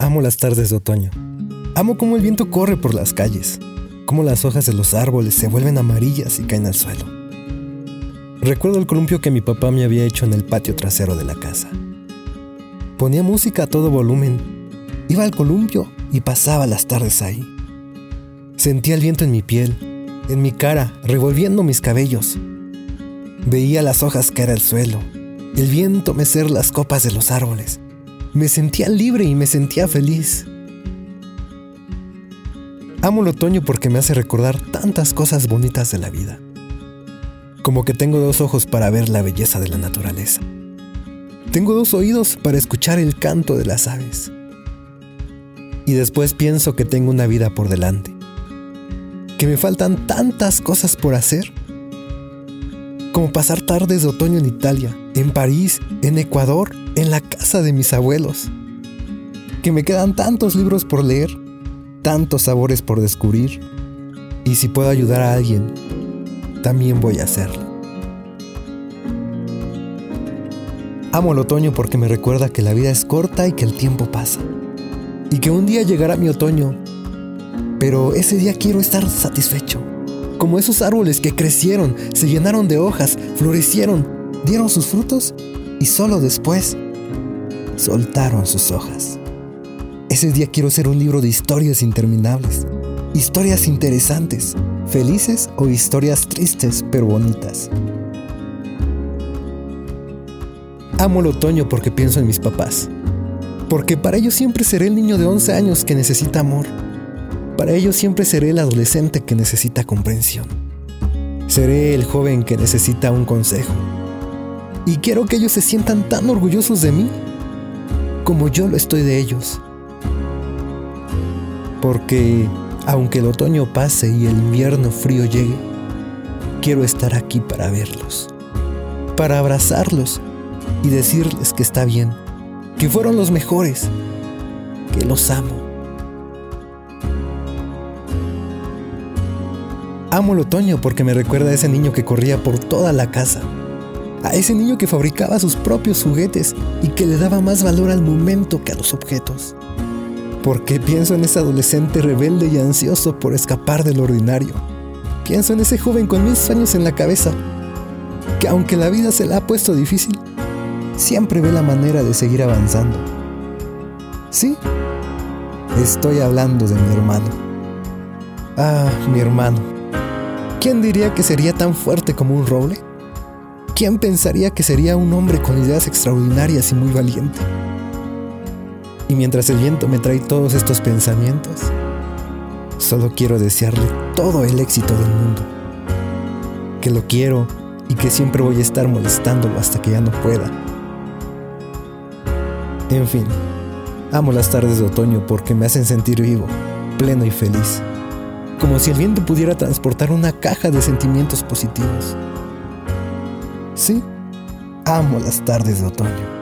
Amo las tardes de otoño. Amo cómo el viento corre por las calles, cómo las hojas de los árboles se vuelven amarillas y caen al suelo. Recuerdo el columpio que mi papá me había hecho en el patio trasero de la casa. Ponía música a todo volumen, iba al columpio y pasaba las tardes ahí. Sentía el viento en mi piel, en mi cara, revolviendo mis cabellos. Veía las hojas caer al suelo, el viento mecer las copas de los árboles me sentía libre y me sentía feliz. Amo el otoño porque me hace recordar tantas cosas bonitas de la vida. Como que tengo dos ojos para ver la belleza de la naturaleza. Tengo dos oídos para escuchar el canto de las aves. Y después pienso que tengo una vida por delante. Que me faltan tantas cosas por hacer. Como pasar tardes de otoño en Italia, en París, en Ecuador en la casa de mis abuelos. Que me quedan tantos libros por leer, tantos sabores por descubrir. Y si puedo ayudar a alguien, también voy a hacerlo. Amo el otoño porque me recuerda que la vida es corta y que el tiempo pasa. Y que un día llegará mi otoño, pero ese día quiero estar satisfecho. Como esos árboles que crecieron, se llenaron de hojas, florecieron, dieron sus frutos y solo después soltaron sus hojas. Ese día quiero ser un libro de historias interminables, historias interesantes, felices o historias tristes pero bonitas. Amo el otoño porque pienso en mis papás, porque para ellos siempre seré el niño de 11 años que necesita amor, para ellos siempre seré el adolescente que necesita comprensión, seré el joven que necesita un consejo, y quiero que ellos se sientan tan orgullosos de mí como yo lo estoy de ellos. Porque aunque el otoño pase y el invierno frío llegue, quiero estar aquí para verlos, para abrazarlos y decirles que está bien, que fueron los mejores, que los amo. Amo el otoño porque me recuerda a ese niño que corría por toda la casa a ese niño que fabricaba sus propios juguetes y que le daba más valor al momento que a los objetos. Porque pienso en ese adolescente rebelde y ansioso por escapar del ordinario. Pienso en ese joven con mil sueños en la cabeza, que aunque la vida se la ha puesto difícil, siempre ve la manera de seguir avanzando. Sí, estoy hablando de mi hermano. Ah, mi hermano. ¿Quién diría que sería tan fuerte como un roble? ¿Quién pensaría que sería un hombre con ideas extraordinarias y muy valiente? Y mientras el viento me trae todos estos pensamientos, solo quiero desearle todo el éxito del mundo. Que lo quiero y que siempre voy a estar molestándolo hasta que ya no pueda. En fin, amo las tardes de otoño porque me hacen sentir vivo, pleno y feliz. Como si el viento pudiera transportar una caja de sentimientos positivos. Sí, amo las tardes de otoño.